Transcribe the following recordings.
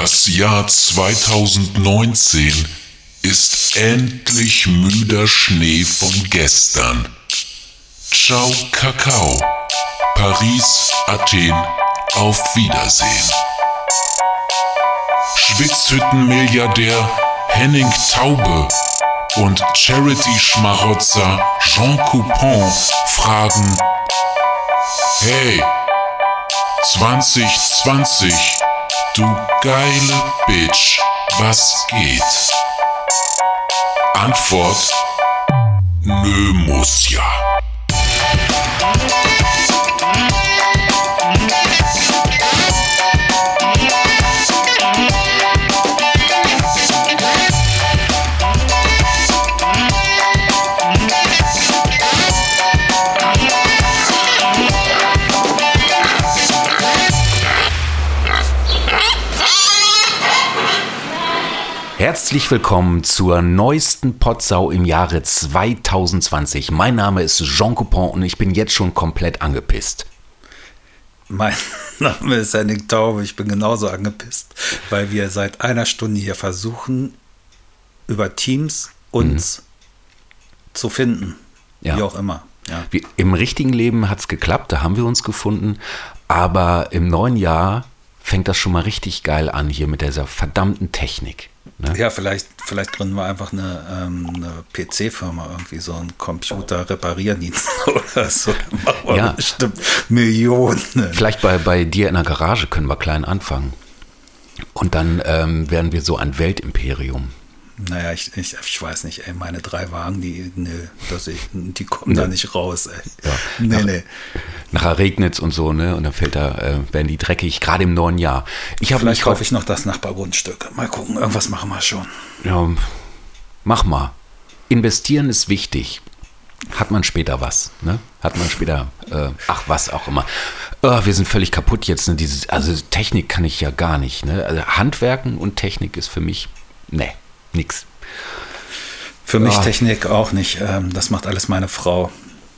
Das Jahr 2019 ist endlich müder Schnee von gestern. Ciao, Kakao. Paris, Athen, auf Wiedersehen. Schwitzhütten-Milliardär Henning Taube und Charity-Schmarotzer Jean Coupon fragen: Hey, 2020, du geile Bitch, was geht? Antwort: Nö, muss ja. Herzlich willkommen zur neuesten Potsau im Jahre 2020. Mein Name ist Jean Coupon und ich bin jetzt schon komplett angepisst. Mein Name ist Henning Taube, ich bin genauso angepisst, weil wir seit einer Stunde hier versuchen, über Teams uns mhm. zu finden. Ja. Wie auch immer. Ja. Wie, Im richtigen Leben hat es geklappt, da haben wir uns gefunden. Aber im neuen Jahr fängt das schon mal richtig geil an hier mit dieser verdammten Technik. Ne? Ja, vielleicht, vielleicht gründen wir einfach eine, ähm, eine PC-Firma, irgendwie so einen Computer-Reparierdienst oder so. Machen wir ja. bestimmt Millionen. Vielleicht bei, bei dir in der Garage können wir klein anfangen. Und dann ähm, werden wir so ein Weltimperium. Naja, ich, ich, ich weiß nicht, ey, meine drei Wagen, die, ne, das ich, die kommen nee. da nicht raus, ey. Ja. Nee, Nach, nee. Nachher regnet es und so, ne? Und dann fällt da, äh, werden die dreckig, gerade im neuen Jahr. Ich Vielleicht kaufe ich noch das Nachbargrundstück. Mal gucken, irgendwas machen wir schon. Ja, mach mal. Investieren ist wichtig. Hat man später was, ne? Hat man später, äh, ach, was auch immer. Oh, wir sind völlig kaputt jetzt, ne? Dieses, also Technik kann ich ja gar nicht, ne? Also Handwerken und Technik ist für mich, ne nix. Für mich Technik auch nicht. Ähm, das macht alles meine Frau.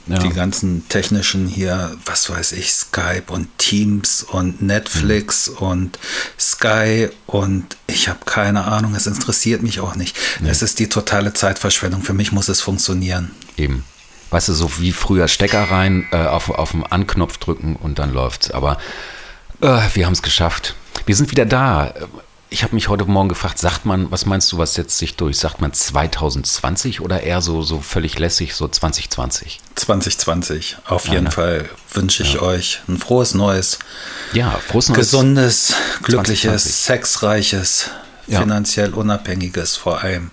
Ja. Die ganzen technischen hier, was weiß ich, Skype und Teams und Netflix mhm. und Sky und ich habe keine Ahnung, es interessiert mich auch nicht. Nee. Es ist die totale Zeitverschwendung. Für mich muss es funktionieren. Eben. Weißt du, so wie früher Stecker rein, äh, auf, auf den Anknopf drücken und dann läuft's. Aber äh, wir haben es geschafft. Wir sind wieder da ich habe mich heute Morgen gefragt, sagt man, was meinst du, was setzt sich durch? Sagt man 2020 oder eher so, so völlig lässig, so 2020? 2020, auf ja, jeden ne? Fall wünsche ich ja. euch ein frohes Neues. Ja, frohes Neues. Gesundes, glückliches, 2020. sexreiches, ja. finanziell unabhängiges vor allem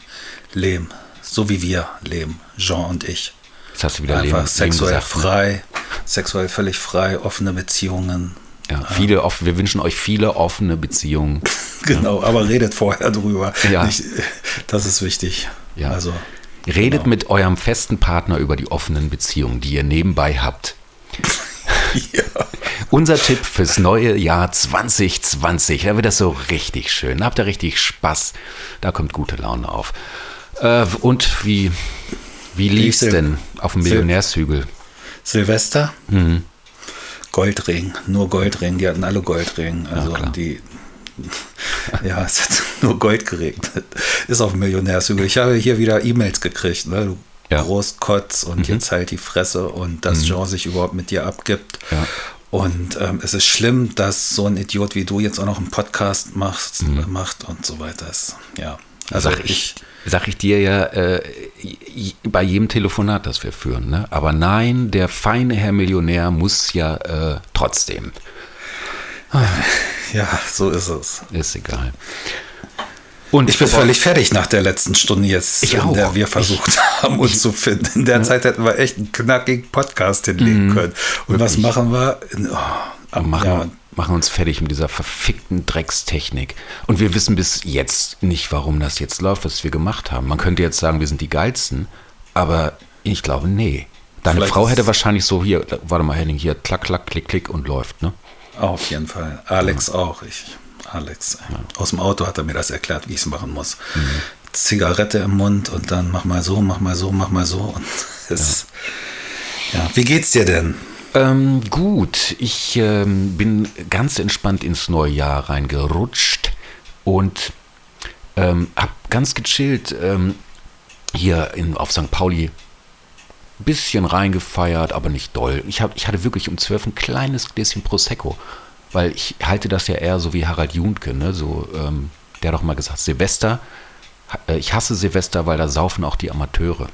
Leben. So wie wir leben, Jean und ich. Jetzt hast du wieder Einfach Leben, sexuell Leben gesagt, ne? frei, ne? sexuell völlig frei, offene Beziehungen, ja, viele offen, wir wünschen euch viele offene Beziehungen. genau, aber redet vorher drüber. Ja. Nicht, das ist wichtig. Ja. Also, redet genau. mit eurem festen Partner über die offenen Beziehungen, die ihr nebenbei habt. ja. Unser Tipp fürs neue Jahr 2020. Da wird das so richtig schön. Da habt ihr richtig Spaß. Da kommt gute Laune auf. Äh, und wie, wie lief es denn auf dem Millionärshügel? Silvester? Mhm. Goldring, nur Goldring, die hatten alle Goldring. Also ja, die, ja, es hat nur Gold geregnet. Ist auf Millionärshügel. Ich habe hier wieder E-Mails gekriegt, ne? Du ja. Großkotz und mhm. jetzt halt die Fresse und dass mhm. Jean sich überhaupt mit dir abgibt. Ja. Und ähm, es ist schlimm, dass so ein Idiot wie du jetzt auch noch einen Podcast machst, mhm. macht und so weiter. Ja. Also Sag ich, sag ich dir ja äh, bei jedem Telefonat, das wir führen. Ne? Aber nein, der feine Herr Millionär muss ja äh, trotzdem. Ja, so ist es. Ist egal. Und ich bin völlig fertig nach der letzten Stunde jetzt, ich in auch. der wir versucht ich, haben, uns ich, zu finden. In der ja. Zeit hätten wir echt einen knackigen Podcast hinlegen mhm, können. Und wirklich. was machen wir? Oh, machen, ja. Machen uns fertig mit dieser verfickten Dreckstechnik. Und wir wissen bis jetzt nicht, warum das jetzt läuft, was wir gemacht haben. Man könnte jetzt sagen, wir sind die Geilsten, aber ich glaube, nee. Deine Vielleicht Frau hätte wahrscheinlich so hier, warte mal, Henning, hier, klack, klack, klick, klick und läuft, ne? Auf jeden Fall. Alex ja. auch. Ich Alex. Ja. Aus dem Auto hat er mir das erklärt, wie ich es machen muss. Mhm. Zigarette im Mund und dann mach mal so, mach mal so, mach mal so. Und es, ja. ja. Wie geht's dir denn? Ähm, gut, ich ähm, bin ganz entspannt ins neue Jahr reingerutscht. und ähm, hab ganz gechillt ähm, hier in, auf St. Pauli bisschen reingefeiert, aber nicht doll. Ich, hab, ich hatte wirklich um 12 ein kleines Gläschen Prosecco, weil ich halte das ja eher so wie Harald Juntke, ne? so, ähm, der hat doch mal gesagt, Silvester, äh, ich hasse Silvester, weil da saufen auch die Amateure.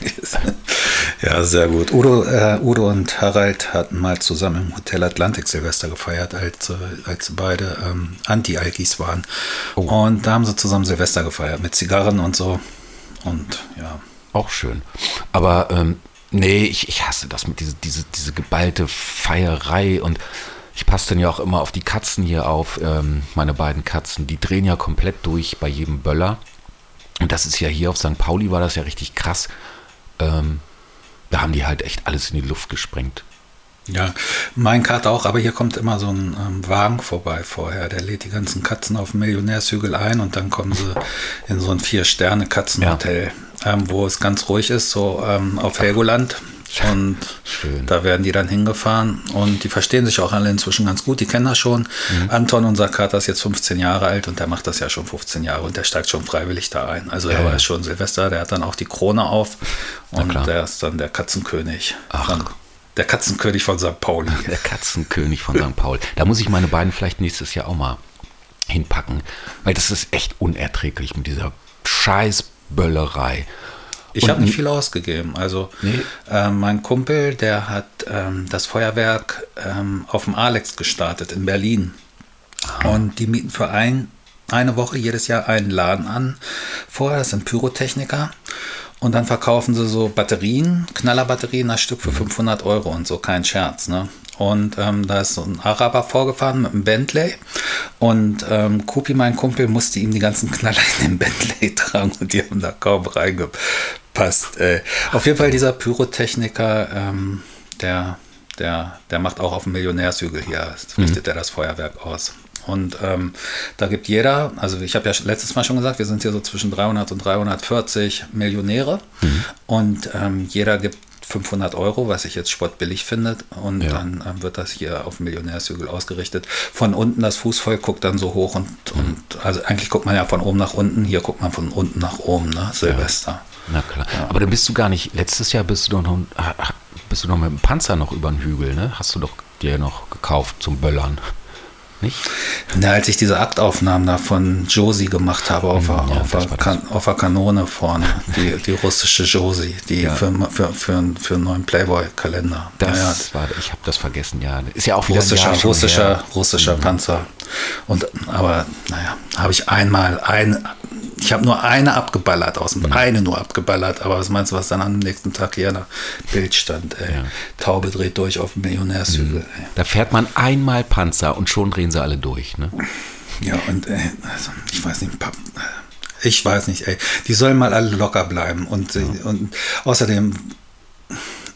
Ja, sehr gut. Udo, äh, Udo und Harald hatten mal zusammen im Hotel Atlantik Silvester gefeiert, als, äh, als beide ähm, Anti-Alkis waren. Oh. Und da haben sie zusammen Silvester gefeiert mit Zigarren und so. Und ja. Auch schön. Aber ähm, nee, ich, ich hasse das mit diese, diese, diese geballte Feierei und ich passe dann ja auch immer auf die Katzen hier auf, ähm, meine beiden Katzen. Die drehen ja komplett durch bei jedem Böller. Und das ist ja hier auf St. Pauli war das ja richtig krass ähm, da haben die halt echt alles in die Luft gesprengt. Ja, mein Kater auch, aber hier kommt immer so ein ähm, Wagen vorbei vorher. Der lädt die ganzen Katzen auf dem Millionärshügel ein und dann kommen sie in so ein Vier-Sterne-Katzenhotel, ja. ähm, wo es ganz ruhig ist, so ähm, auf Helgoland. Und Schön. da werden die dann hingefahren und die verstehen sich auch alle inzwischen ganz gut. Die kennen das schon. Mhm. Anton, unser Kater, ist jetzt 15 Jahre alt und der macht das ja schon 15 Jahre und der steigt schon freiwillig da ein. Also er ja, war schon Silvester, der hat dann auch die Krone auf und der ist dann der Katzenkönig. Ach. der Katzenkönig von St. Pauli. Der Katzenkönig von St. Paul. Da muss ich meine beiden vielleicht nächstes Jahr auch mal hinpacken, weil das ist echt unerträglich mit dieser Scheißböllerei. Ich habe nicht viel ausgegeben. Also nee. äh, mein Kumpel, der hat ähm, das Feuerwerk ähm, auf dem Alex gestartet in Berlin. Aha. Und die mieten für ein, eine Woche jedes Jahr einen Laden an. Vorher, das sind Pyrotechniker. Und dann verkaufen sie so Batterien, Knallerbatterien, das Stück für 500 mhm. Euro und so, kein Scherz. Ne? Und ähm, da ist so ein Araber vorgefahren mit einem Bentley. Und ähm, Kupi, mein Kumpel, musste ihm die ganzen Knaller in den Bentley tragen und die haben da kaum reingepasst. Äh, auf jeden Fall dieser Pyrotechniker, ähm, der, der, der macht auch auf dem Millionärshügel hier, richtet mhm. er das Feuerwerk aus. Und ähm, da gibt jeder, also ich habe ja letztes Mal schon gesagt, wir sind hier so zwischen 300 und 340 Millionäre. Mhm. Und ähm, jeder gibt 500 Euro, was ich jetzt spottbillig finde. Und ja. dann ähm, wird das hier auf dem Millionärshügel ausgerichtet. Von unten das Fußvolk guckt dann so hoch und, mhm. und also eigentlich guckt man ja von oben nach unten. Hier guckt man von unten nach oben, ne? Silvester. Ja. Na klar. Ja. Aber dann bist du gar nicht, letztes Jahr bist du doch noch, bist du noch mit dem Panzer noch über den Hügel, ne? Hast du doch dir noch gekauft zum Böllern nicht? Na, als ich diese Aktaufnahmen da von Josie gemacht habe auf, hm, ja, auf, der, kan auf der Kanone vorne, die, die russische Josie, die ja. für, für, für, für einen neuen Playboy-Kalender. Das ja, war, ich habe das vergessen, ja. Ist ja auch wieder russischer, russischer, russischer mhm. Panzer. Und, aber naja, habe ich einmal ein, ich habe nur eine abgeballert aus dem, mhm. eine nur abgeballert, aber was meinst du, was dann am nächsten Tag hier der Bild stand? Ey. Ja. Taube dreht durch auf dem Millionärshügel. Mhm. Da fährt man einmal Panzer und schon drehen sie alle durch, ne? Ja, und ey, also, ich weiß nicht, ich weiß nicht, ey, die sollen mal alle locker bleiben und, ja. und außerdem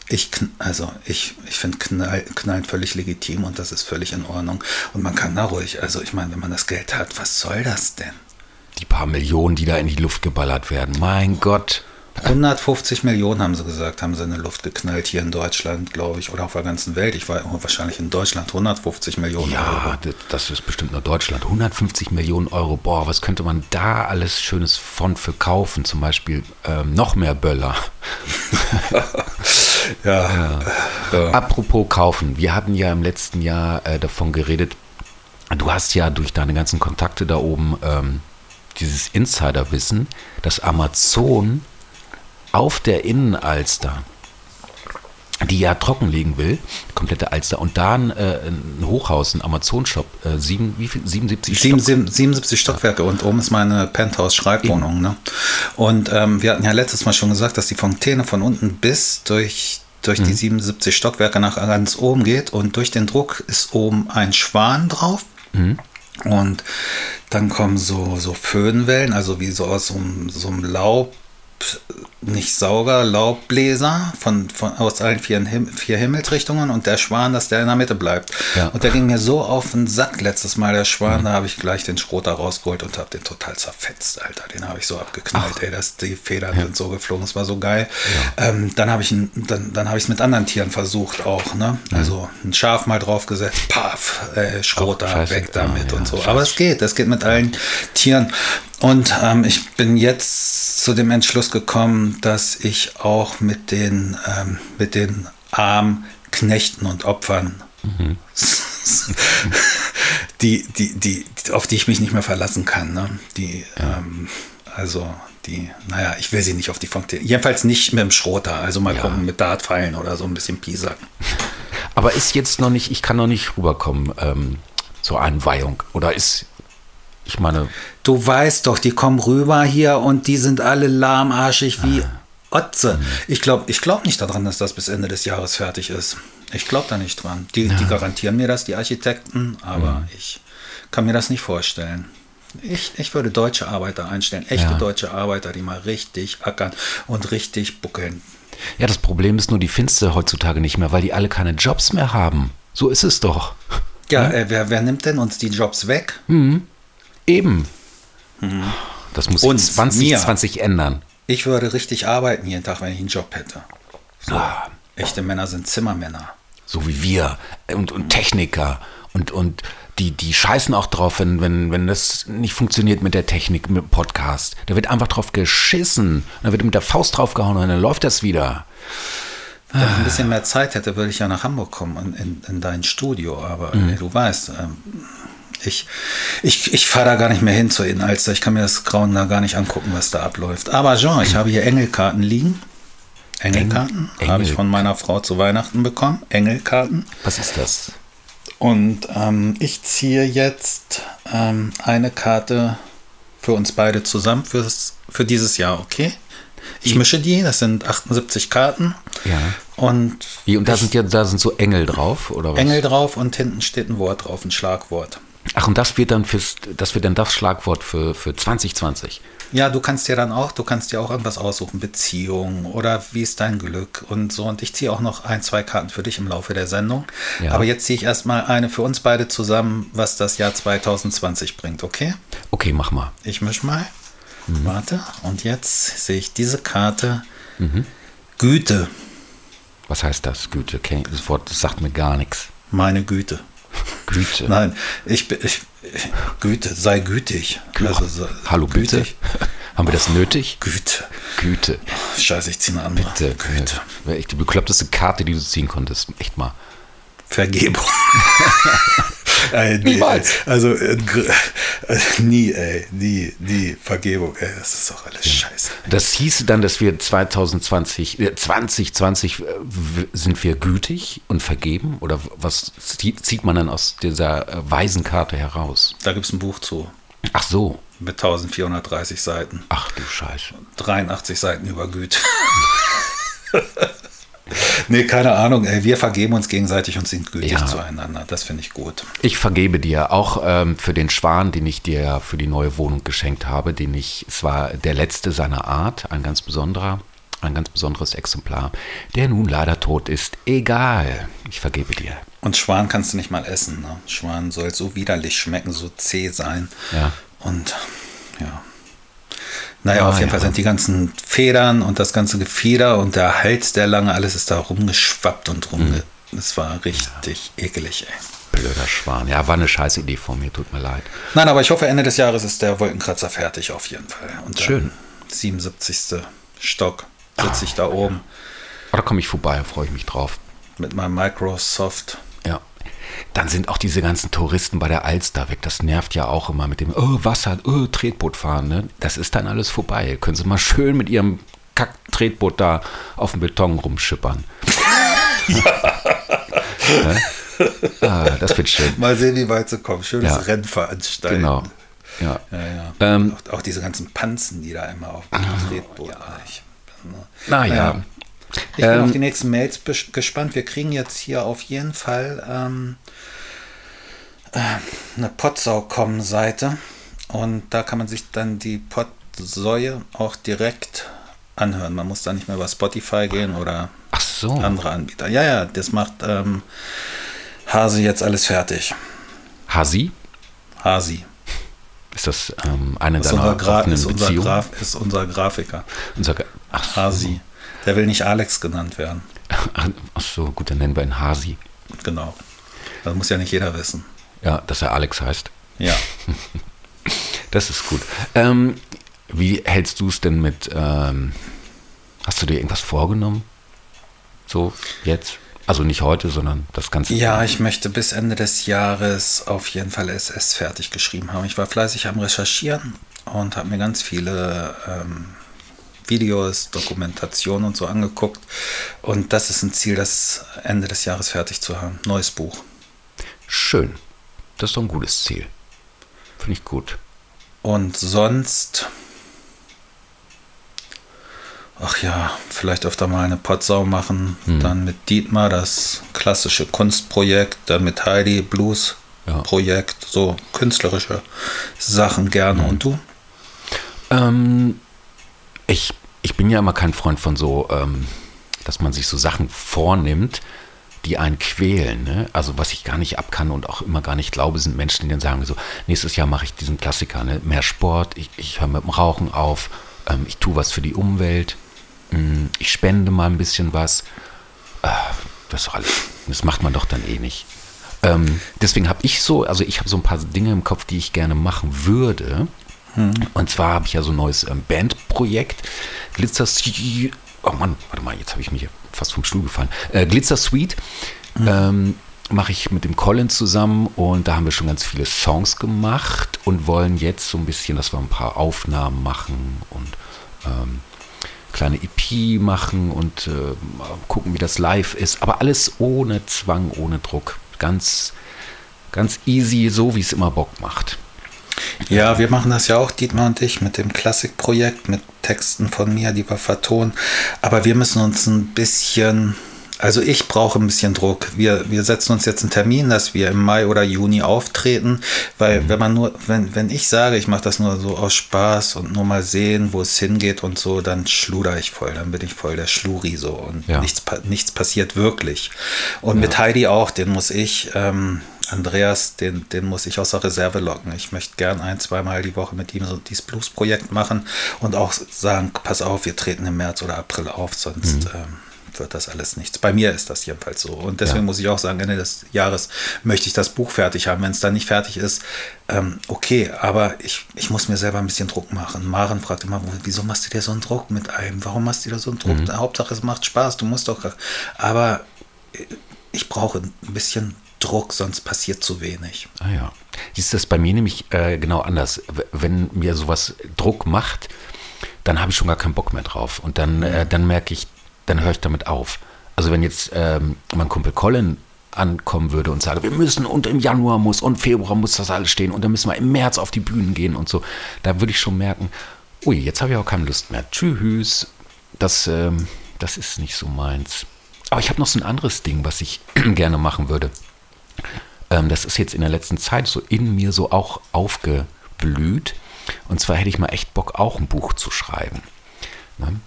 ich, also ich, ich finde Knall, Knallen völlig legitim und das ist völlig in Ordnung. Und man kann da ruhig, also ich meine, wenn man das Geld hat, was soll das denn? Die paar Millionen, die da in die Luft geballert werden. Mein Gott. 150 Millionen haben sie gesagt, haben sie in die Luft geknallt hier in Deutschland, glaube ich, oder auf der ganzen Welt. Ich war wahrscheinlich in Deutschland 150 Millionen ja, Euro. Ja, das ist bestimmt nur Deutschland. 150 Millionen Euro. Boah, was könnte man da alles Schönes von für kaufen? Zum Beispiel ähm, noch mehr Böller. ja, ja. ja. Apropos kaufen. Wir hatten ja im letzten Jahr äh, davon geredet. Du hast ja durch deine ganzen Kontakte da oben ähm, dieses Insiderwissen, dass Amazon auf der Innenalster die ja trockenlegen will, komplette Alster, und da ein, äh, ein Hochhaus, ein Amazon-Shop, äh, sieben, wie viel? 77 Stock 77 Stockwerke und oben ist meine Penthouse-Schreibwohnung. Ne? Und ähm, wir hatten ja letztes Mal schon gesagt, dass die Fontäne von unten bis durch, durch mhm. die 77 Stockwerke nach ganz oben geht und durch den Druck ist oben ein Schwan drauf. Mhm. Und dann kommen so, so Föhnwellen, also wie so aus so so einem Laub, nicht Sauger, Laubbläser von, von, aus allen vier, Him vier Himmelsrichtungen und der Schwan, dass der in der Mitte bleibt. Ja. Und der ging mir so auf den Sack letztes Mal, der Schwan, da habe ich gleich den Schroter rausgeholt und habe den total zerfetzt, Alter. Den habe ich so abgeknallt, ey, dass die Federn sind so geflogen, das war so geil. Ähm, dann habe ich dann, dann habe ich es mit anderen Tieren versucht auch, ne? Also ein Schaf mal draufgesetzt, paf, äh, Schroter, scheiße. weg damit Ja, und ja, so. scheiße. Aber es geht, es geht mit allen Tieren. Und ähm, ich bin jetzt zu dem Entschluss gekommen, dass ich auch mit den, ähm, mit den armen Knechten und Opfern, die, die, die, auf die ich mich nicht mehr verlassen kann, ne? die, ähm, also die, naja, ich will sie nicht auf die Funktion, jedenfalls nicht mit dem Schroter, also mal Ja. gucken, mit Dartpfeilen oder so ein bisschen piesacken. Aber ist jetzt noch nicht, ich kann noch nicht rüberkommen ähm, zur Einweihung. Oder ist, ich meine, Du weißt doch, die kommen rüber hier und die sind alle lahmarschig wie Otze. Ich glaube ich glaub nicht daran, dass das bis Ende des Jahres fertig ist. Ich glaube da nicht dran. Die, die garantieren mir das, die Architekten, aber ich kann mir das nicht vorstellen. Ich, ich würde deutsche Arbeiter einstellen, echte Ja. deutsche Arbeiter, die mal richtig ackern und richtig buckeln. ja, das Problem ist nur, die findest du heutzutage nicht mehr, weil die alle keine Jobs mehr haben. So ist es doch. Ja, äh, wer, wer nimmt denn uns die Jobs weg? Eben. Das muss Uns, sich 2020 ändern. Ich würde richtig arbeiten jeden Tag, wenn ich einen Job hätte. So. Ah. Echte Männer sind Zimmermänner. So wie wir und, und Techniker und, und die, die scheißen auch drauf, wenn, wenn, wenn das nicht funktioniert mit der Technik, mit dem Podcast. Da wird einfach drauf geschissen. Da wird mit der Faust draufgehauen und dann läuft das wieder. Wenn ich ein bisschen mehr Zeit hätte, würde ich ja nach Hamburg kommen und in, in dein Studio. Aber äh, du weißt, ähm, ich, ich, ich fahre da gar nicht mehr hin zur Innenalster. Ich kann mir das Grauen da gar nicht angucken, was da abläuft. Aber Jean, ich habe hier Engelkarten liegen. Engelkarten Engel- habe ich von meiner Frau zu Weihnachten bekommen. Engelkarten. Was ist das? Und ähm, ich ziehe jetzt ähm, eine Karte für uns beide zusammen fürs, für dieses Jahr, okay? Ich mische die, das sind 78 Karten. Ja. Und Wie, und da sind ja, da sind so Engel drauf, oder was? Engel drauf und hinten steht ein Wort drauf, ein Schlagwort. Ach, und das wird dann fürs, das wird dann das Schlagwort für, für 2020. Ja, du kannst dir dann auch, du kannst dir auch irgendwas aussuchen, Beziehung oder wie ist dein Glück und so. Und ich ziehe auch noch ein, zwei Karten für dich im Laufe der Sendung. Ja. Aber jetzt ziehe ich erstmal eine für uns beide zusammen, was das Jahr 2020 bringt, okay? Okay, mach mal. Ich misch mal. Mhm. Warte. Und jetzt sehe ich diese Karte. Güte, Was heißt das? Güte. Das Wort das sagt mir gar nichts. meine Güte. Güte. Nein, ich, bin- Güte, sei gütig. Also, sei- Hallo, Güte. gütig. Haben wir das nötig? Güte. Güte. Scheiße, ich ziehe eine andere. Bitte. Güte. Wäre echt die bekloppteste Karte, die du ziehen konntest. Echt mal. Vergebung. ey, nee, Niemals. ey. Also, äh, äh, nie, ey. Nie, nie. Vergebung, ey. Das ist doch alles scheiße. Das hieße dann, dass wir 2020, äh, 2020 äh, w- sind wir gütig und vergeben? Oder was zie- zieht man dann aus dieser äh, Waisenkarte heraus? Da gibt es ein Buch zu. Ach so. Mit 1430 Seiten. Ach du Scheiße. 83 Seiten über Güte. nee, keine Ahnung. Wir vergeben uns gegenseitig und sind gütig Ja. zueinander. Das finde ich gut. Ich vergebe dir auch ähm, für den Schwan, den ich dir ja für die neue Wohnung geschenkt habe, den ich, es war der letzte seiner Art, ein ganz besonderer, ein ganz besonderes Exemplar, der nun leider tot ist. Egal, ich vergebe dir. Und Schwan kannst du nicht mal essen. Ne? Schwan soll so widerlich schmecken, so zäh sein. Ja. Und ja. Naja, Ah, auf jeden ja. Fall sind die ganzen Federn und das ganze Gefieder und der Hals, der lange, alles ist da rumgeschwappt und rumge. Mhm. Es war richtig ekelig, ey. Blöder Schwan. Ja, war eine scheiß Idee von mir, tut mir leid. Nein, aber ich hoffe, Ende des Jahres ist der Wolkenkratzer fertig, auf jeden Fall. Und Schön. 77. Stock sitze ich da oben Aber da komme ich vorbei, freue ich mich drauf. mit meinem Microsoft. Ja. Dann sind auch diese ganzen Touristen bei der Alster weg. Das nervt ja auch immer mit dem oh, Wasser, oh, Tretboot fahren. Ne? Das ist dann alles vorbei. Können Sie mal schön mit Ihrem Kack-Tretboot da auf dem Beton rumschippern. Ja. Ah, das wird schön. Mal sehen, wie weit sie kommen. Schönes Ja. Rennen veranstalten. Genau. Ja. Ja, ja. Ähm, auch, auch diese ganzen Panzen, die da immer auf dem Tretboot. Ja. Ne. Naja. Ich bin Ähm, auf die nächsten Mails gespannt. Wir kriegen jetzt hier auf jeden Fall ähm, äh, eine Potsau.com-Seite und da kann man sich dann die Potsäue auch direkt anhören. Man muss da nicht mehr über Spotify gehen oder so. andere Anbieter. Ja, ja, das macht ähm, Hasi jetzt alles fertig. Hasi? Hasi. Ist das ähm, eine Ist deiner unser, Gra offenen ist, unser? Graf ist unser Grafiker. Unser Ach, so. Hasi. Der will nicht Alex genannt werden. Ach so, gut, dann nennen wir ihn Hasi. Genau. Das muss ja nicht jeder wissen. Ja, dass er Alex heißt. Ja. Das ist gut. Ähm, wie hältst du es denn mit, ähm, hast du dir irgendwas vorgenommen? So, jetzt? Also nicht heute, sondern das ganze Ja, ich möchte bis Ende des Jahres auf jeden Fall SS fertig geschrieben haben. Ich war fleißig am Recherchieren und habe mir ganz viele ähm, Videos, Dokumentationen und so angeguckt. Und das ist ein Ziel, das Ende des Jahres fertig zu haben. Neues Buch. Schön. Das ist doch ein gutes Ziel. Finde ich gut. Und sonst. Ach ja, vielleicht öfter mal eine Potsau machen. Dann mit Dietmar das klassische Kunstprojekt. Dann mit Heidi Blues Ja. Projekt. So künstlerische Sachen gerne. Und du? Ähm, ich, ich bin ja immer kein Freund von so, ähm, dass man sich so Sachen vornimmt, die einen quälen. Ne? Also was ich gar nicht ab kann und auch immer gar nicht glaube, sind Menschen, die dann sagen so, nächstes Jahr mache ich diesen Klassiker, ne? mehr Sport, ich, ich höre mit dem Rauchen auf, ähm, ich tue was für die Umwelt, mm, ich spende mal ein bisschen was. Äh, das alles, das macht man doch dann eh nicht. Ähm, deswegen habe ich so, also ich habe so ein paar Dinge im Kopf, die ich gerne machen würde. Und zwar habe ich ja so ein neues ähm, Bandprojekt. Glitzer Suite. Oh Mann, warte mal, jetzt habe ich mich fast vom Stuhl gefallen. Äh, Glitzer Suite ähm, mache ich mit dem Colin zusammen und da haben wir schon ganz viele Songs gemacht und wollen jetzt so ein bisschen, dass wir ein paar Aufnahmen machen und ähm, kleine EP machen und äh, gucken, wie das live ist. Aber alles ohne Zwang, ohne Druck. Ganz, ganz easy, so wie es immer Bock macht. Ja, wir machen das ja auch, Dietmar und ich, mit dem Klassikprojekt, mit Texten von mir, die wir vertonen. Aber wir müssen uns ein bisschen, also ich brauche ein bisschen Druck. Wir, wir setzen uns jetzt einen Termin, dass wir im Mai oder Juni auftreten, weil wenn man nur, wenn, wenn ich sage, ich mache das nur so aus Spaß und nur mal sehen, wo es hingeht und so, dann schluder ich voll, dann bin ich voll der Schluri so und Ja. nichts, nichts passiert wirklich. Und mit Heidi auch, den muss ich, ähm, Andreas, den, den muss ich aus der Reserve locken. Ich möchte gern ein, zweimal die Woche mit ihm so dieses Blues-Projekt machen und auch sagen, pass auf, wir treten im März oder April auf, sonst ähm, wird das alles nichts. Bei mir ist das jedenfalls so. Und deswegen Ja. muss ich auch sagen, Ende des Jahres möchte ich das Buch fertig haben. Wenn es dann nicht fertig ist, ähm, okay, aber ich, ich muss mir selber ein bisschen Druck machen. Maren fragt immer, wieso machst du dir so einen Druck mit einem? Warum machst du dir so einen Druck? Hauptsache, es macht Spaß, du musst doch. Aber ich brauche ein bisschen Druck, sonst passiert zu wenig. Ah ja. Ist das bei mir nämlich äh, genau anders. Wenn mir sowas Druck macht, dann habe ich schon gar keinen Bock mehr drauf. Und dann, äh, dann merke ich, dann höre ich damit auf. Also wenn jetzt ähm, mein Kumpel Colin ankommen würde und sage, wir müssen und im Januar muss und Februar muss das alles stehen und dann müssen wir im März auf die Bühnen gehen und so, da würde ich schon merken, ui, jetzt habe ich auch keine Lust mehr. Tschüss. Das, ähm, das ist nicht so meins. Aber ich habe noch so ein anderes Ding, was ich gerne machen würde. Ähm, das ist jetzt in der letzten Zeit so in mir so auch aufgeblüht. Und zwar hätte ich mal echt Bock, auch ein Buch zu schreiben. Ne?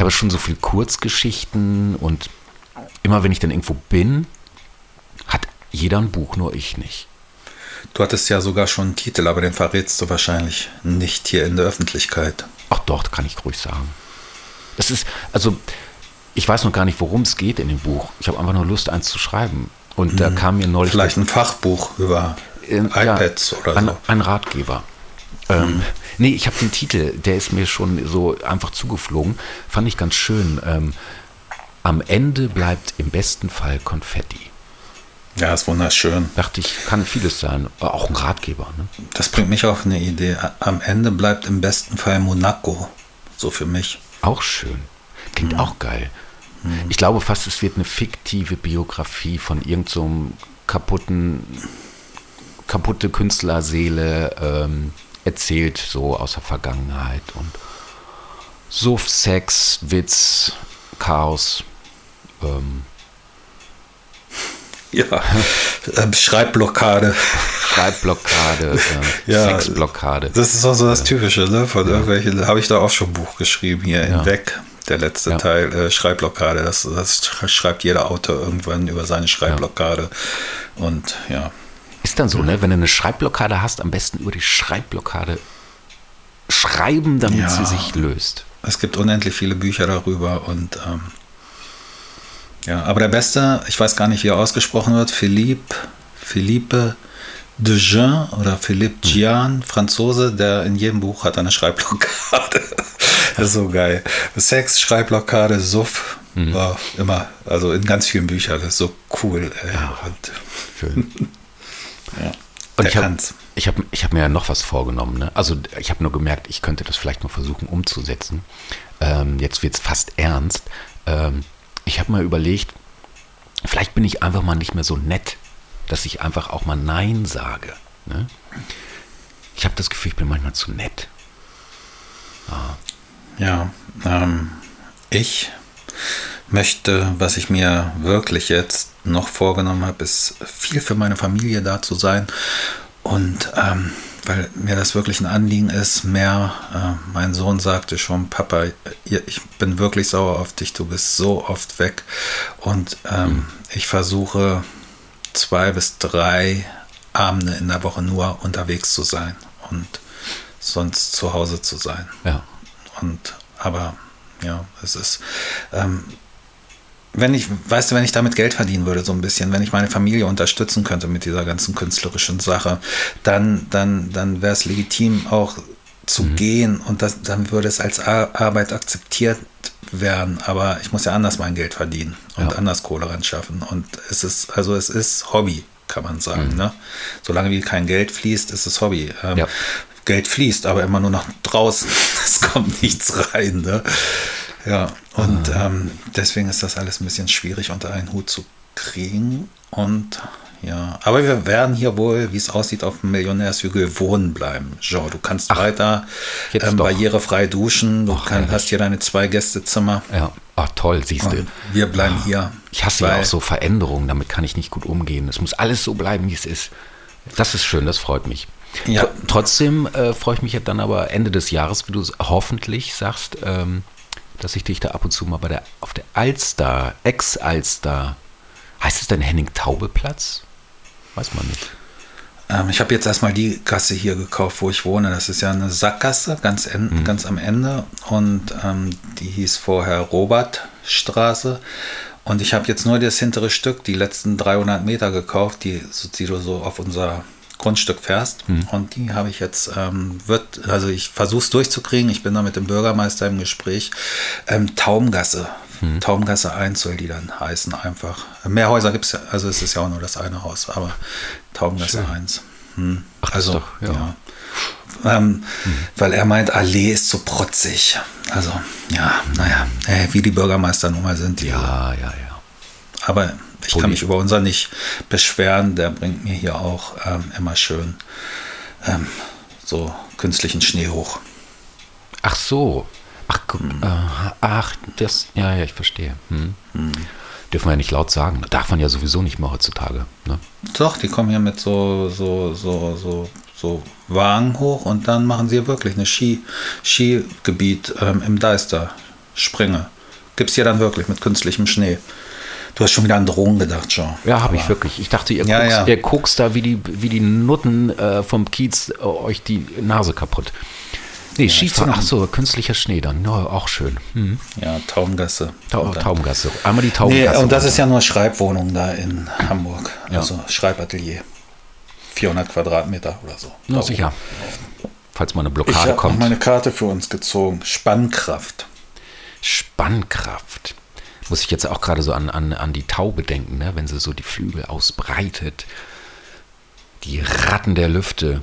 Ich habe schon so viele Kurzgeschichten und immer wenn ich dann irgendwo bin, hat jeder ein Buch, nur ich nicht. Du hattest ja sogar schon einen Titel, aber den verrätst du wahrscheinlich nicht hier in der Öffentlichkeit. Ach doch, kann ich ruhig sagen. Es ist, also, ich weiß noch gar nicht, worum es geht in dem Buch. Ich habe einfach nur Lust, eins zu schreiben. Und da kam mir neulich. Vielleicht ein Fachbuch über Ähm, iPads ja, oder ein, so. Ein Ratgeber. Ähm, nee, ich habe den Titel, der ist mir schon so einfach zugeflogen. Fand ich ganz schön. Ähm, am Ende bleibt im besten Fall Konfetti. Ja, ist wunderschön. Dachte ich, kann vieles sein. Auch ein Ratgeber. Ne? Das bringt mich auf eine Idee. Am Ende bleibt im besten Fall Monaco. So für mich. Auch schön. Klingt auch geil. Ich glaube fast, es wird eine fiktive Biografie von irgendeinem so kaputten, kaputte Künstlerseele ähm, erzählt, so aus der Vergangenheit. Und Suff, Sex, Witz, Chaos. Ähm, Ja, ähm, Schreibblockade. Schreibblockade, äh, Ja, Sexblockade. Das ist auch so das Typische, ne? Von irgendwelchen, habe ich da auch schon ein Buch geschrieben, hier Ja. in Weg, der letzte Ja. Teil, äh, Schreibblockade. Das, das schreibt jeder Autor irgendwann über seine Schreibblockade. Und ja. Ist dann so, ne? Wenn du eine Schreibblockade hast, am besten über die Schreibblockade schreiben, damit Ja. sie sich löst. Es gibt unendlich viele Bücher darüber und ähm, ja, aber der beste, ich weiß gar nicht, wie er ausgesprochen wird, Philippe, Philippe de Jean oder Philippe Gian, Franzose, der in jedem Buch hat eine Schreibblockade. das ist so geil. Sex, Schreibblockade, Suff, war immer, also in ganz vielen Büchern, das ist so cool. Ey. Und, Schön. ja, Und ich habe ich hab, ich hab mir ja noch was vorgenommen. Ne? Also ich habe nur gemerkt, ich könnte das vielleicht mal versuchen umzusetzen. Ähm, jetzt wird es fast ernst. Ähm, ich habe mal überlegt, vielleicht bin ich einfach mal nicht mehr so nett, dass ich einfach auch mal Nein sage. Ne? Ich habe das Gefühl, ich bin manchmal zu nett. Ja, ähm, ich möchte, was ich mir wirklich jetzt noch vorgenommen habe, ist viel für meine Familie da zu sein. Und ähm, weil mir das wirklich ein Anliegen ist, mehr, äh, mein Sohn sagte schon, Papa, ich bin wirklich sauer auf dich, du bist so oft weg. Und ähm, ich versuche zwei bis drei Abende in der Woche nur unterwegs zu sein und sonst zu Hause zu sein. Ja. Und aber ja, es ist, ähm, wenn ich, weißt du, wenn ich damit Geld verdienen würde, so ein bisschen, wenn ich meine Familie unterstützen könnte mit dieser ganzen künstlerischen Sache, dann, dann, dann wäre es legitim auch zu gehen und das, dann würde es als Ar Arbeit akzeptiert werden. Aber ich muss ja anders mein Geld verdienen und Ja. anders Kohle ran schaffen. Und es ist, also es ist Hobby, kann man sagen. Ne? Solange wie kein Geld fließt, ist es Hobby. Ähm, Ja. Geld fließt, aber immer nur nach draußen. Es kommt nichts rein. Ne? Ja, und ähm, deswegen ist das alles ein bisschen schwierig unter einen Hut zu kriegen. Und ja, aber wir werden hier wohl, wie es aussieht, auf dem Millionärshügel wohnen bleiben. Jean, du kannst weiter jetzt ähm, barrierefrei duschen. Du Ach, kann, hast hier deine zwei Gästezimmer. Ja. Ach, toll, siehst du. Wir bleiben hier. Ich hasse ja auch so Veränderungen, damit kann ich nicht gut umgehen. Es muss alles so bleiben, wie es ist. Das ist schön, das freut mich. Ja. Tr- Trotzdem äh, freue ich mich ja dann aber Ende des Jahres, wie du hoffentlich sagst, ähm, dass ich dich da ab und zu mal bei der auf der Alster, Ex-Alster, heißt es denn Henning-Taube-Platz? Weiß man nicht. Ähm, ich habe jetzt erstmal die Gasse hier gekauft, wo ich wohne. Das ist ja eine Sackgasse, ganz, en ganz am Ende. Und ähm, die hieß vorher Robertstraße. Und ich habe jetzt nur das hintere Stück, die letzten 300 Meter gekauft, die, die du so auf unser Grundstück fährst. Und die habe ich jetzt, ähm, wird, also ich versuche es durchzukriegen. Ich bin da mit dem Bürgermeister im Gespräch. Ähm, Taumgasse. Taumgasse 1 soll die dann heißen einfach. Mehr Häuser gibt es ja, also es ist ja auch nur das eine Haus, aber Taumgasse 1. Hm. Ach, also, doch- ja. ja. Ähm, Weil er meint, Allee ist so protzig. Also, ja, naja, äh, wie die Bürgermeister nun mal sind. Die, Ja, ja, ja. Aber ich kann mich über unser nicht beschweren. Der bringt mir hier auch ähm, immer schön ähm, so künstlichen Schnee hoch. Ach so. Ach, Hm. äh, ach, das, ja, ja, ich verstehe. Hm. Dürfen wir ja nicht laut sagen. Darf man ja sowieso nicht mehr heutzutage. Ne? Doch, die kommen hier mit so, so, so, so, so Wagen hoch und dann machen sie hier wirklich eine Ski, Skigebiet ähm, im Deister. Springe. Gibt es hier dann wirklich mit künstlichem Schnee. Du hast schon wieder an Drohnen gedacht, Jean. Ja, habe ich wirklich. Ich dachte, ihr, Ja, guckst, ja. ihr guckst da wie die, wie die Nutten äh, vom Kiez äh, euch die Nase kaputt. Nee, Skifahren. zieh noch- Ach so, künstlicher Schnee dann. Ja, auch schön. Hm. Ja, Taumgasse. Tau Und dann- Taubengasse. Einmal die Nee, Taubengasse. und das ist ja nur Schreibwohnung da in Hamburg. Ja. Also Schreibatelier. 400 Quadratmeter oder so. Na, Da sicher. Falls mal eine Ich Blockade habe noch kommt. meine Karte für uns gezogen. Spannkraft. Spannkraft. Muss ich jetzt auch gerade so an, an, an die Taube denken, ne? wenn sie so die Flügel ausbreitet. Die Ratten der Lüfte.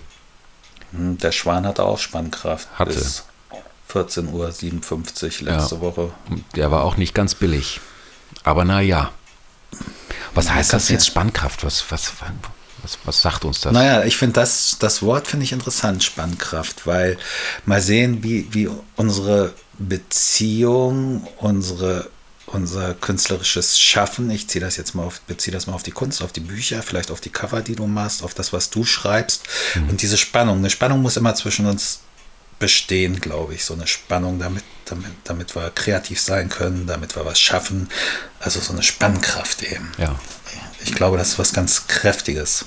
Hm, Der Schwan hatte auch Spannkraft. Hatte. Bis 14.57 Uhr letzte Ja. Woche. Der war auch nicht ganz billig. Aber naja. Was heißt das jetzt Spannkraft? Was, was, was, was sagt uns das? Naja, ich finde das, das Wort finde ich interessant, Spannkraft, weil mal sehen, wie, wie unsere Beziehung, unsere unser künstlerisches Schaffen, ich ziehe das jetzt mal auf, beziehe das mal auf die Kunst, auf die Bücher, vielleicht auf die Cover, die du machst, auf das, was du schreibst. Mhm. Und diese Spannung, eine Spannung muss immer zwischen uns bestehen, glaube ich, so eine Spannung, damit, damit, damit wir kreativ sein können, damit wir was schaffen. Also so eine Spannkraft eben. Ja. Ich glaube, das ist was ganz Kräftiges.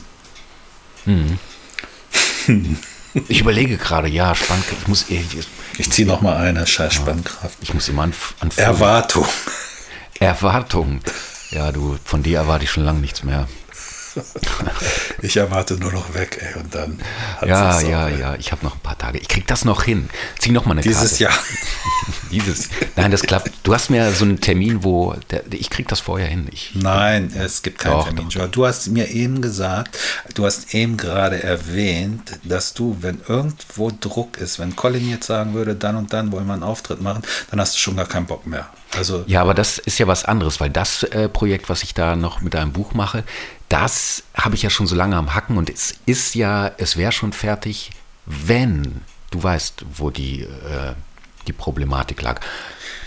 Mhm. Ich überlege gerade, ja, Spannkraft. Ich muss. Ich, ich ziehe noch mal eine Scheiß Spannkraft. Ich muss immer an, an Erwartung. Erwartung. Ja, du, von dir erwarte ich schon lange nichts mehr. ich erwarte nur noch weg, ey, und dann. ja, ja, auch, ja. Ich habe noch ein paar Tage. Ich krieg das noch hin. Zieh noch mal eine Dieses Karte. Jahr. Dieses. Nein, das klappt. Du hast mir so einen Termin, wo der, ich krieg das vorher hin. Ich, Nein, es gibt keinen doch, Termin. Doch. Du hast mir eben gesagt, du hast eben gerade erwähnt, dass du, wenn irgendwo Druck ist, wenn Colin jetzt sagen würde, dann und dann wollen wir einen Auftritt machen, dann hast du schon gar keinen Bock mehr. Also ja, aber das ist ja was anderes, weil das äh, Projekt, was ich da noch mit einem Buch mache, das habe ich ja schon so lange am Hacken und es ist ja, es wäre schon fertig, wenn du weißt, wo die, äh, die Problematik lag.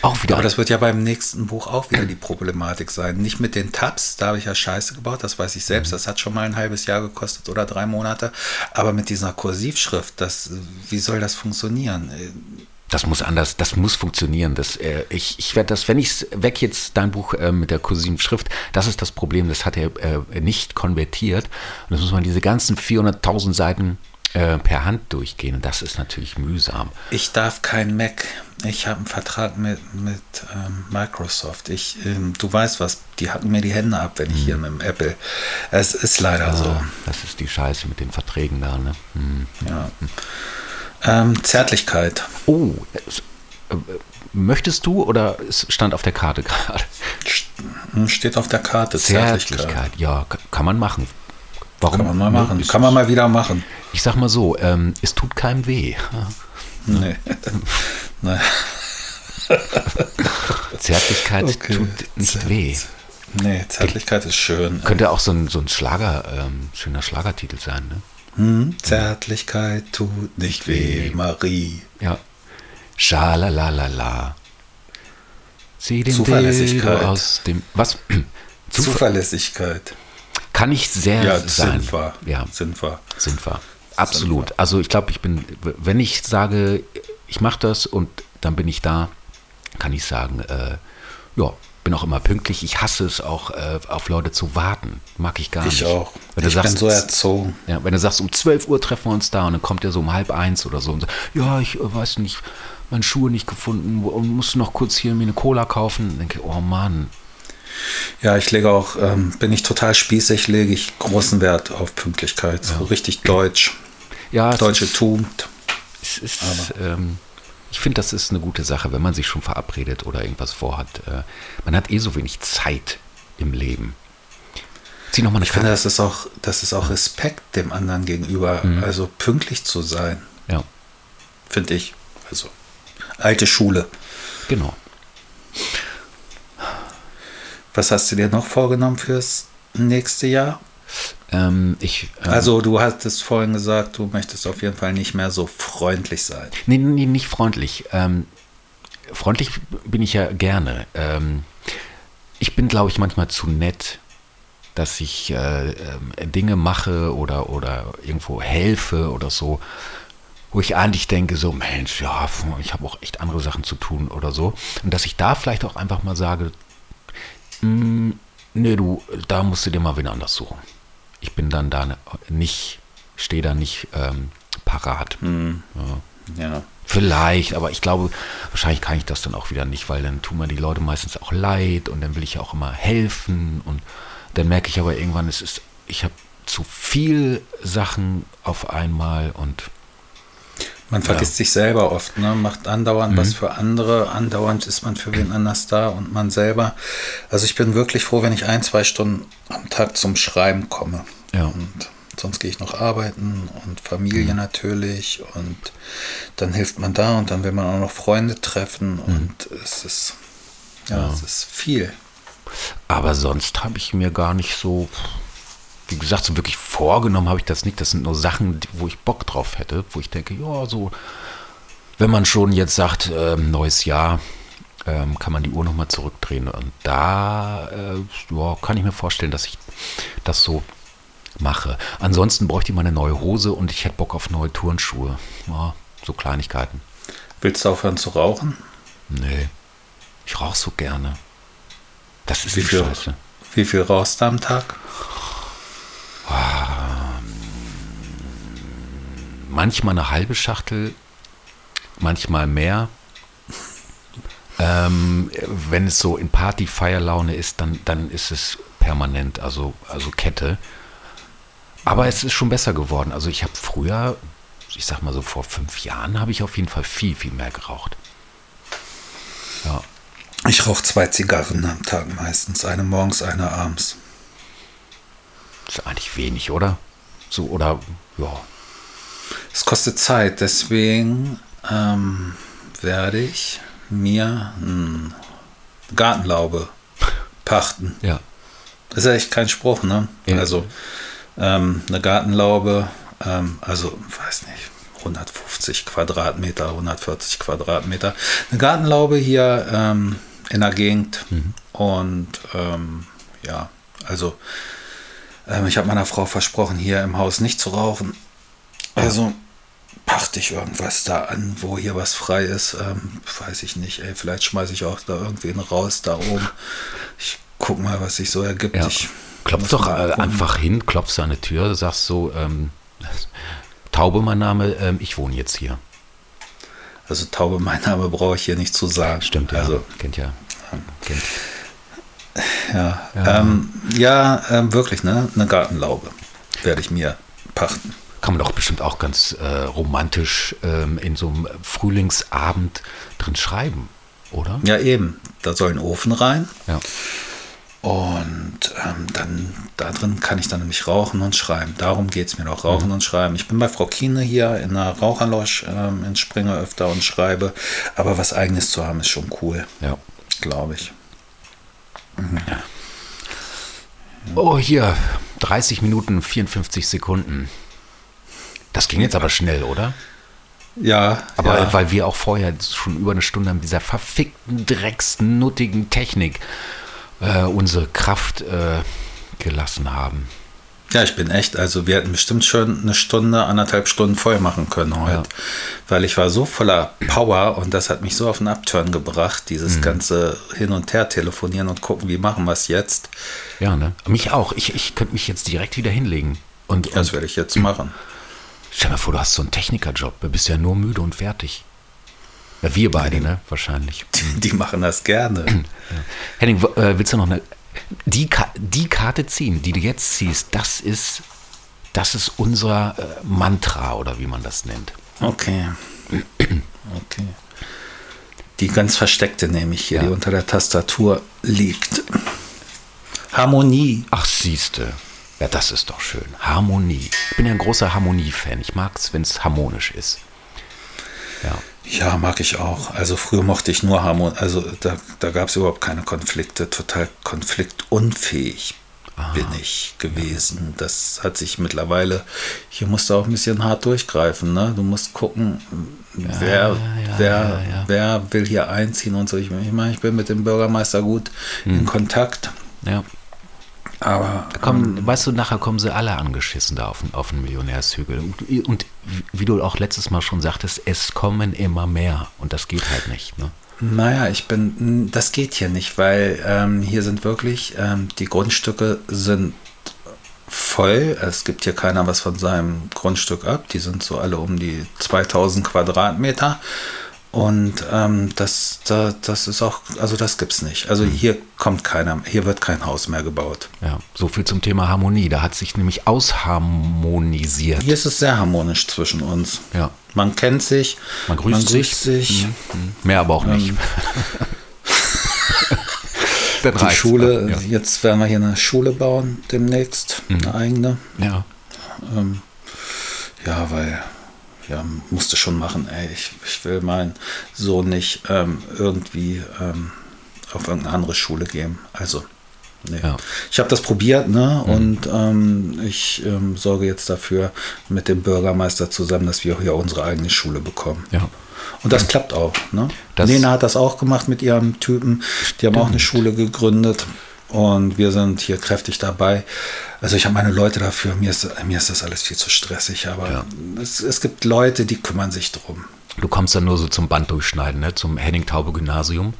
Auch wieder. Aber das wird ja beim nächsten Buch auch wieder die Problematik sein. Nicht mit den Tabs, da habe ich ja Scheiße gebaut, das weiß ich selbst. Mhm. Das hat schon mal ein halbes Jahr gekostet oder drei Monate. Aber mit dieser Kursivschrift, das, wie soll das funktionieren? Das muss anders, das muss funktionieren. Das, äh, ich ich werde das, wenn ich weg jetzt dein Buch äh, mit der kursiven Schrift, das ist das Problem, das hat er äh, nicht konvertiert. Und das muss man diese ganzen 400.000 Seiten äh, per Hand durchgehen. Und das ist natürlich mühsam. Ich darf kein Mac. Ich habe einen Vertrag mit, mit ähm, Microsoft. Ich, ähm, du weißt was, die hacken mir die Hände ab, wenn ich hm. hier mit dem Apple. Es ist leider ja, so. Das ist die Scheiße mit den Verträgen da. Ne? Hm. Ja. Hm. Ähm, Zärtlichkeit. Oh, äh, möchtest du oder es stand auf der Karte gerade? Hm, steht auf der Karte. Zärtlichkeit, Zärtlichkeit. ja, kann man machen. Warum? Kann man mal machen. Ist, kann man mal wieder machen. Ich sag mal so, ähm, es tut keinem weh. Nee. nee. Zärtlichkeit okay. tut nicht Zärt weh. Nee, Zärtlichkeit ist schön. Könnte auch so ein, so ein Schlager, ähm, schöner Schlagertitel sein, ne? Hm, Zärtlichkeit tut nicht weh, Marie. Ja. Schalalalala. Sieh den Zuverlässigkeit. aus dem. Was? Zuverlässigkeit. Kann ich sehr ja, sein. Wir. Ja. Sind wir. Absolut. Wir. Also ich glaube, ich bin, wenn ich sage, ich mache das und dann bin ich da, kann ich sagen, äh, ja, bin auch immer pünktlich. Ich hasse es auch, äh, auf Leute zu warten. Mag ich gar ich nicht. Ich auch. Wenn ich sagst, bin so erzogen. Ja, wenn du sagst, um 12 Uhr treffen wir uns da und dann kommt er so um halb eins oder so und sagt, ja, ich äh, weiß nicht, meine Schuhe nicht gefunden und muss noch kurz hier mir eine Cola kaufen. Dann denke ich, oh Mann. Ja, ich lege auch, ähm, bin ich total spießig, lege ich großen Wert auf Pünktlichkeit. Ja. So richtig deutsch. Ja, Deutsche Tugend. Es ist, ähm, ich finde, das ist eine gute Sache, wenn man sich schon verabredet oder irgendwas vorhat. Äh, man hat eh so wenig Zeit im Leben. Zieh noch mal eine ich Karte. finde, das ist auch, das ist auch Respekt dem anderen gegenüber, mhm. also pünktlich zu sein. Ja. Finde ich. Also alte Schule. Genau. Was hast du dir noch vorgenommen fürs nächste Jahr? Ähm, ich, ähm, also du hattest vorhin gesagt, du möchtest auf jeden Fall nicht mehr so freundlich sein. Nee, nee nicht freundlich. Ähm, freundlich bin ich ja gerne. Ähm, ich bin, glaube ich, manchmal zu nett, dass ich äh, äh, Dinge mache oder, oder irgendwo helfe oder so, wo ich eigentlich denke, so, Mensch, ja, ich habe auch echt andere Sachen zu tun oder so. Und dass ich da vielleicht auch einfach mal sage, mm, nee, du, da musst du dir mal wen anders suchen ich bin dann da nicht, stehe da nicht ähm, parat. Mhm. Ja. ja. Vielleicht, aber ich glaube, wahrscheinlich kann ich das dann auch wieder nicht, weil dann tun mir die Leute meistens auch leid und dann will ich ja auch immer helfen und dann merke ich aber irgendwann, es ist, ich habe zu viel Sachen auf einmal und man vergisst ja. sich selber oft, ne? macht andauernd mhm. was für andere, andauernd ist man für wen anders da und man selber. Also ich bin wirklich froh, wenn ich ein, zwei Stunden am Tag zum Schreiben komme. Ja. Und sonst gehe ich noch arbeiten und Familie mhm. natürlich und dann hilft man da und dann will man auch noch Freunde treffen mhm. und es ist, ja, ja, es ist viel. Aber sonst habe ich mir gar nicht so wie gesagt, so wirklich vorgenommen habe ich das nicht. Das sind nur Sachen, wo ich Bock drauf hätte, wo ich denke, ja, so, wenn man schon jetzt sagt, äh, neues Jahr, ähm, kann man die Uhr nochmal zurückdrehen. Und da äh, ja, kann ich mir vorstellen, dass ich das so mache. Ansonsten bräuchte ich mal eine neue Hose und ich hätte Bock auf neue Turnschuhe. Ja, so Kleinigkeiten. Willst du aufhören zu rauchen? Nee. Ich rauche so gerne. Das ist Wie die viel, Scheiße. wie viel rauchst du am Tag? Manchmal eine halbe Schachtel, manchmal mehr. Ähm, wenn es so in Party-Feierlaune ist, dann, dann ist es permanent, also, also Kette. Aber es ist schon besser geworden. Also ich habe früher, ich sag mal so vor fünf Jahren, habe ich auf jeden Fall viel, viel mehr geraucht. Ja. Ich rauche zwei Zigarren am Tag meistens. Eine morgens, eine abends. Ist eigentlich wenig, oder? So, oder, ja. Es kostet Zeit, deswegen ähm, werde ich mir eine Gartenlaube pachten. Ja. Das ist ja echt kein Spruch, ne? Ja. Also ähm, eine Gartenlaube, ähm, also weiß nicht, 150 Quadratmeter, 140 Quadratmeter. Eine Gartenlaube hier ähm, in der Gegend und ähm, ja, also ähm, ich habe meiner Frau versprochen, hier im Haus nicht zu rauchen. Also pachte ich irgendwas da an, wo hier was frei ist. Ähm, weiß ich nicht, ey, vielleicht schmeiße ich auch da irgendwen raus, da oben. Ich guck mal, was sich so ergibt. ja. Ich Klopf doch äh, einfach hin, klopfst an eine Tür, sagst so, ähm, Taube mein Name, ähm, ich wohne jetzt hier. Also Taube, mein Name brauche ich hier nicht zu sagen. Stimmt, ja. Also kennt ja. Kennt. Ja, ja, ähm, ja ähm, wirklich, ne? Eine Gartenlaube werde ich mir pachten. Kann man doch bestimmt auch ganz äh, romantisch ähm, in so einem Frühlingsabend drin schreiben, oder? Ja, eben. Da soll ein Ofen rein. Ja. Und ähm, dann da drin kann ich dann nämlich rauchen und schreiben. Darum geht es mir doch, rauchen und schreiben. Ich bin bei Frau Kiene hier in einer Raucherlosch ähm, in Springer öfter und schreibe. Aber was eigenes zu haben, ist schon cool, ja. glaube ich. Oh, hier, 30 Minuten, 54 Sekunden. Das ging jetzt aber schnell, oder? Ja, Aber ja. weil wir auch vorher schon über eine Stunde mit dieser verfickten, drecksnuttigen Technik äh, unsere Kraft äh, gelassen haben. Ja, ich bin echt, also wir hätten bestimmt schon eine Stunde, anderthalb Stunden voll machen können heute. Ja. Weil ich war so voller Power und das hat mich so auf den Upturn gebracht, Mhm. dieses ganze Hin- und Her telefonieren und gucken, wie machen wir es jetzt. Ja, ne? Mich auch. Ich, ich könnte mich jetzt direkt wieder hinlegen. Und, Das und werde ich jetzt machen. stell dir mal vor, du hast so einen Technikerjob. Du bist ja nur müde und fertig. Ja, wir beide, ne? Wahrscheinlich. Die machen das gerne. Henning, w- äh, willst du noch eine. Die, die Karte ziehen, die du jetzt ziehst, das ist, das ist unser äh, Mantra oder wie man das nennt. Okay. Okay. Die ganz versteckte nehme ich hier, Ja. die unter der Tastatur liegt. Harmonie. Ach, siehste. Ja, das ist doch schön. Harmonie. Ich bin ja ein großer Harmonie-Fan. Ich mag es, wenn es harmonisch ist. Ja. Ja, mag ich auch. Also früher mochte ich nur Harmonie. Also da, da gab es überhaupt keine Konflikte. Total konfliktunfähig bin ich gewesen. Das hat sich mittlerweile, hier musst du auch ein bisschen hart durchgreifen. Ne? Du musst gucken, wer, ja, wer, ja, ja. wer will hier einziehen und so. Ich, ich meine, ich bin mit dem Bürgermeister gut Hm. in Kontakt. ja. Aber Komm, weißt du, nachher kommen sie alle angeschissen da auf, den- auf den Millionärshügel. Und, und wie du auch letztes Mal schon sagtest, es kommen immer mehr. Und das geht halt nicht. Ne? Naja, ich bin, das geht hier nicht, weil ähm, hier sind wirklich, ähm, die Grundstücke sind voll. Es gibt hier keiner was von seinem Grundstück ab. Die sind so alle um die 2000 Quadratmeter. Und ähm, das, da, das ist auch, also das gibt's nicht. Also hier kommt keiner, hier wird kein Haus mehr gebaut. Ja, so viel zum Thema Harmonie. Da hat sich nämlich ausharmonisiert. Hier ist es sehr harmonisch zwischen uns. Ja. Man kennt sich, Man grüßt sich. sich. Mehr aber auch nicht. Dann Die. Schule, Ja. jetzt werden wir hier eine Schule bauen demnächst, eine eigene. ja. Ähm, ja, weil, ja, musste schon machen, ey. Ich, ich will meinen Sohn nicht ähm, irgendwie ähm, auf irgendeine andere Schule geben. Also, nee. Ja. Ich habe das probiert, ne? Und ähm, ich ähm, sorge jetzt dafür mit dem Bürgermeister zusammen, dass wir hier unsere eigene Schule bekommen. Ja. Und das klappt auch. Ne? Das- Lena hat das auch gemacht mit ihrem Typen. Die haben auch eine Schule gegründet. Und wir sind hier kräftig dabei. Also ich habe meine Leute dafür. Mir ist, mir ist das alles viel zu stressig. Aber Ja. es, es gibt Leute, die kümmern sich drum. Du kommst dann nur so zum Band durchschneiden, ne? zum Henning-Taube-Gymnasium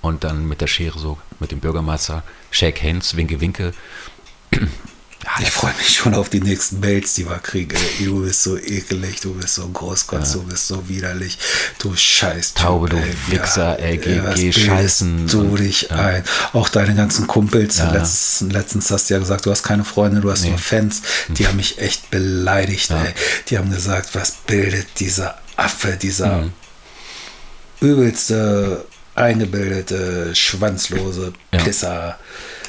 und dann mit der Schere so, mit dem Bürgermeister, Shake Hands, Winke, Winke. Ja, Ich freue mich schon auf die nächsten Mails, die wir kriegen. Ey, du bist so ekelig, du bist so Großkotz, du bist so widerlich, du scheiß Taube, du ey. Wichser, ey, geh- was geh scheißen Du und- dich ja. ein. Auch deine ganzen Kumpels. Ja. Letztens, letztens hast du ja gesagt, du hast keine Freunde, du hast Nee. nur Fans. Die haben mich echt beleidigt, Ja. ey. Die haben gesagt, was bildet dieser Affe, dieser Mhm. übelste, eingebildete, schwanzlose Ja.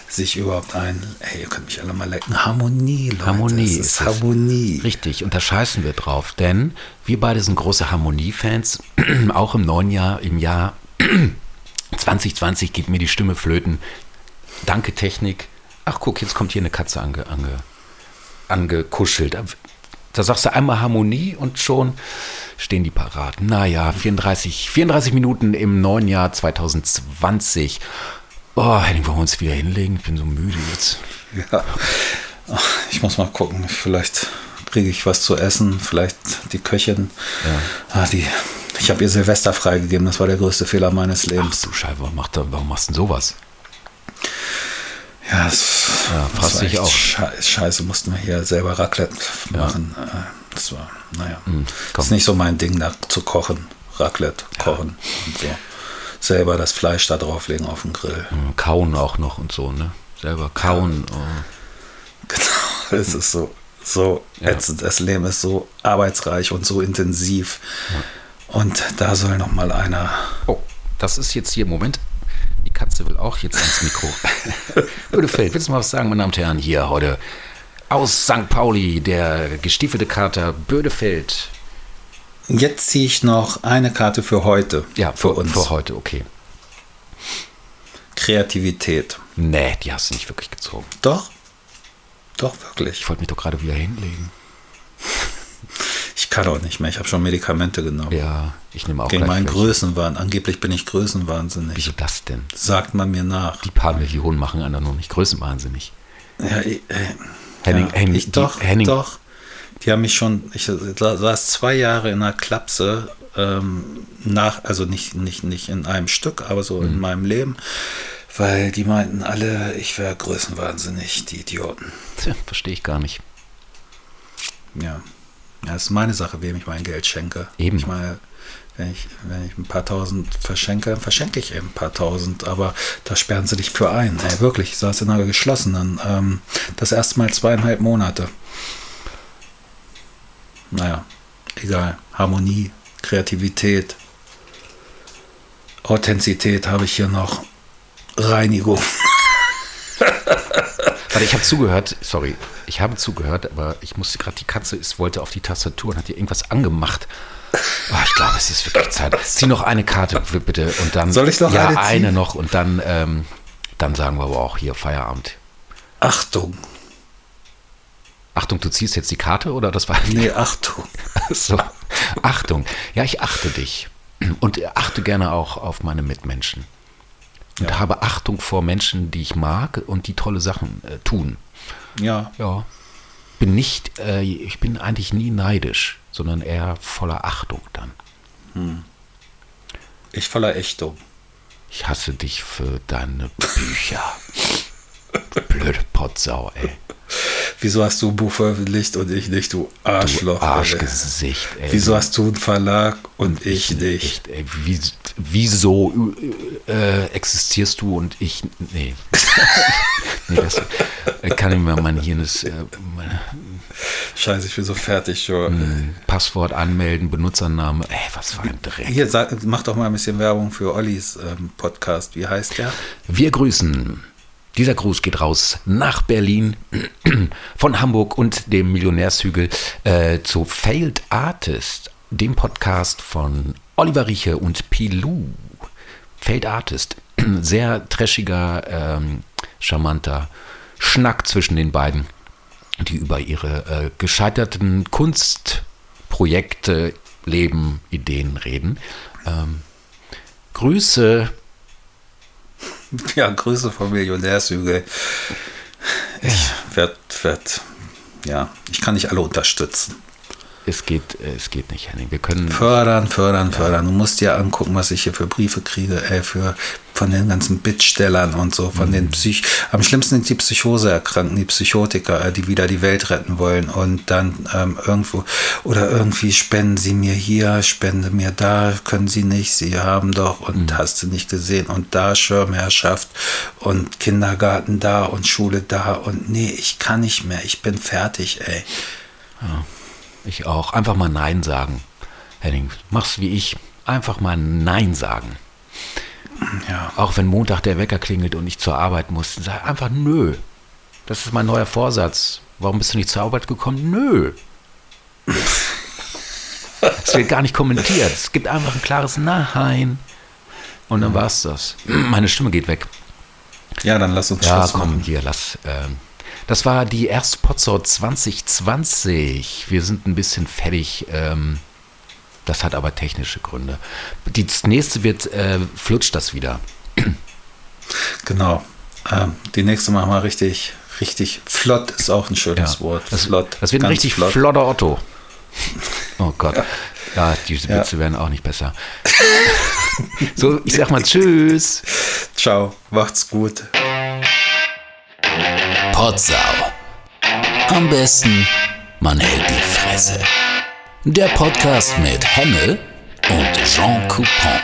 Sich überhaupt ein. Ey, ihr könnt mich alle mal lecken. Harmonie, Leute. Harmonie Es ist ist es. Harmonie. Richtig, und da scheißen wir drauf, denn wir beide sind große Harmonie-Fans. Auch im neuen Jahr, im Jahr 2020 geht mir die Stimme flöten. Danke Technik. Ach guck, jetzt kommt hier eine Katze ange, ange, angekuschelt. Da sagst du einmal Harmonie und schon stehen die parat. Naja, 34, 34 Minuten im neuen Jahr 2020. Oh, Henning, wollen wir uns wieder hinlegen? Ich bin so müde jetzt. Ja. Ach, Ich muss mal gucken. Vielleicht kriege ich was zu essen. Vielleicht die Köchin. Ah, die, ich habe ihr Silvester freigegeben. Das war der größte Fehler meines Ach Lebens. du Scheiße, warum, macht, warum machst du denn sowas? Ja, das, Ja, dich echt auch. schei- Scheiße, mussten wir hier selber Raclette machen. Äh, Das war, naja. Hm, komm. ist nicht so mein Ding, da zu kochen. Raclette kochen und so. Selber das Fleisch da drauflegen auf den Grill. Kauen auch noch und so, ne? Selber kauen. Oh. Genau, es ist so, so Ja. ätzend. Das Leben ist so arbeitsreich und so intensiv. Und da soll noch mal einer. oh, das ist jetzt hier, Moment. Die Katze will auch jetzt ans Mikro. Bödefeld, willst du mal was sagen, meine Damen und Herren? Hier heute aus St. Pauli, der gestiefelte Kater Bödefeld. Jetzt ziehe ich noch eine Karte für heute. Ja, für uns. Für heute, okay. Kreativität. Nee, die hast du nicht wirklich gezogen. Doch. Doch, wirklich. Ich wollte mich doch gerade wieder hinlegen. Ich kann auch nicht mehr. Ich habe schon Medikamente genommen. Ja, ich nehme auch Gegen meinen welche. Größenwahn. Angeblich bin ich größenwahnsinnig. Wieso das denn? Sagt man mir nach. Die paar Millionen machen einer nur nicht größenwahnsinnig. Ja, ich, äh, Henning, ja, Henning, ich, die- doch, Henning, doch. Die haben mich schon, ich saß zwei Jahre in einer Klapse, ähm, nach, also nicht, nicht, nicht in einem Stück, aber so Mhm. in meinem Leben, weil die meinten alle, ich wäre größenwahnsinnig, die Idioten. Tja, verstehe ich gar nicht. Ja. ja, das ist meine Sache, wem ich mein Geld schenke. Eben. Ich meine, wenn ich, wenn ich ein paar tausend verschenke, verschenke ich eben ein paar tausend, aber da sperren sie dich für ein. Ey, wirklich, ich saß in einer geschlossenen, ähm, das erste Mal zweieinhalb Monate. Naja, egal. Harmonie, Kreativität, Authentizität habe ich hier noch. Reinigung. Warte, ich habe zugehört, sorry, ich habe zugehört, aber ich musste gerade, die Katze ist, wollte auf die Tastatur und hat hier irgendwas angemacht. Oh, ich glaube, es ist wirklich Zeit. Zieh noch eine Karte bitte und dann. Soll ich noch ja, eine eine noch und dann, ähm, dann sagen wir aber auch hier Feierabend. Achtung. Achtung, du ziehst jetzt die Karte oder das war. Nee, Achtung. So. Achtung. Ja, ich achte dich. Und achte gerne auch auf meine Mitmenschen. Und Ja. habe Achtung vor Menschen, die ich mag und die tolle Sachen äh, tun. Ja, Ja. Bin nicht, äh, ich bin eigentlich nie neidisch, sondern eher voller Achtung dann. ich voller Ächtung. Ich hasse dich für deine Bücher. Blöde Potsau, ey. Wieso hast du ein Buch veröffentlicht und ich nicht, du Arschloch? Du ey? Arschgesicht, ey. Wieso hast du einen Verlag und ich nicht? Echt, ey, wie, wieso äh, existierst du und ich. Nee. nee das kann ich mir mein Hirn ist, äh, Scheiße, ich bin so fertig schon. Passwort anmelden, Benutzername. Ey, was für ein Dreck. Hier, sag, mach doch mal ein bisschen Werbung für Ollis ähm, Podcast. Wie heißt der? Wir grüßen. Dieser Gruß geht raus nach Berlin, von Hamburg und dem Millionärshügel äh, zu Failed Artist, dem Podcast von Oliver Rieche und Pilou. Failed Artist, sehr trashiger ähm, charmanter Schnack zwischen den beiden, die über ihre äh, gescheiterten Kunstprojekte, Leben, Ideen reden. Ähm, Grüße. Ja, Grüße vom Millionärshügel. Ich werde, werd, ja, ich kann nicht alle unterstützen es geht, es geht nicht, Henning. Wir können. Fördern, fördern, fördern. Du musst dir angucken, was ich hier für Briefe kriege, ey, für, von den ganzen Bittstellern und so, von mhm. den Psych. Am schlimmsten sind die Psychoseerkrankten, die Psychotiker, äh, die wieder die Welt retten wollen und dann ähm, irgendwo oder irgendwie spenden sie mir hier, spende mir da, können sie nicht, sie haben doch und mhm. hast du nicht gesehen und da Schirmherrschaft und Kindergarten da und Schule da und nee, ich kann nicht mehr, ich bin fertig, ey. Ja. Ich auch. Einfach mal Nein sagen. Henning, mach's wie ich. Einfach mal Nein sagen. Ja. Auch wenn Montag der Wecker klingelt und ich zur Arbeit muss, sag einfach nö. Das ist mein neuer Vorsatz. Warum bist du nicht zur Arbeit gekommen? Nö. Es wird gar nicht kommentiert. Es gibt einfach ein klares Nein. Und dann war's das. Meine Stimme geht weg. Ja, dann lass uns Ja, komm, machen. hier, lass. Ähm, das war die erste Potsau 2020. Wir sind ein bisschen fertig. Ähm, das hat aber technische Gründe. Die nächste wird, äh, flutscht das wieder. Genau. Ähm, die nächste machen wir richtig, richtig flott, ist auch ein schönes ja, Wort. Das, flott. Das wird ein richtig flott. flotter Otto. Oh Gott. Ja, ja diese Witze ja. werden auch nicht besser. so, ich sag mal Tschüss. Ciao, macht's gut. Potsau. Am besten, man hält die Fresse. Der Podcast mit Hemmel und Jean Coupon.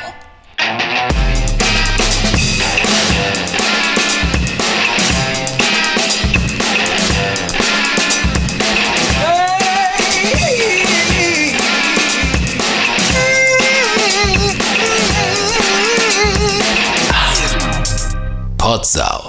Potsau.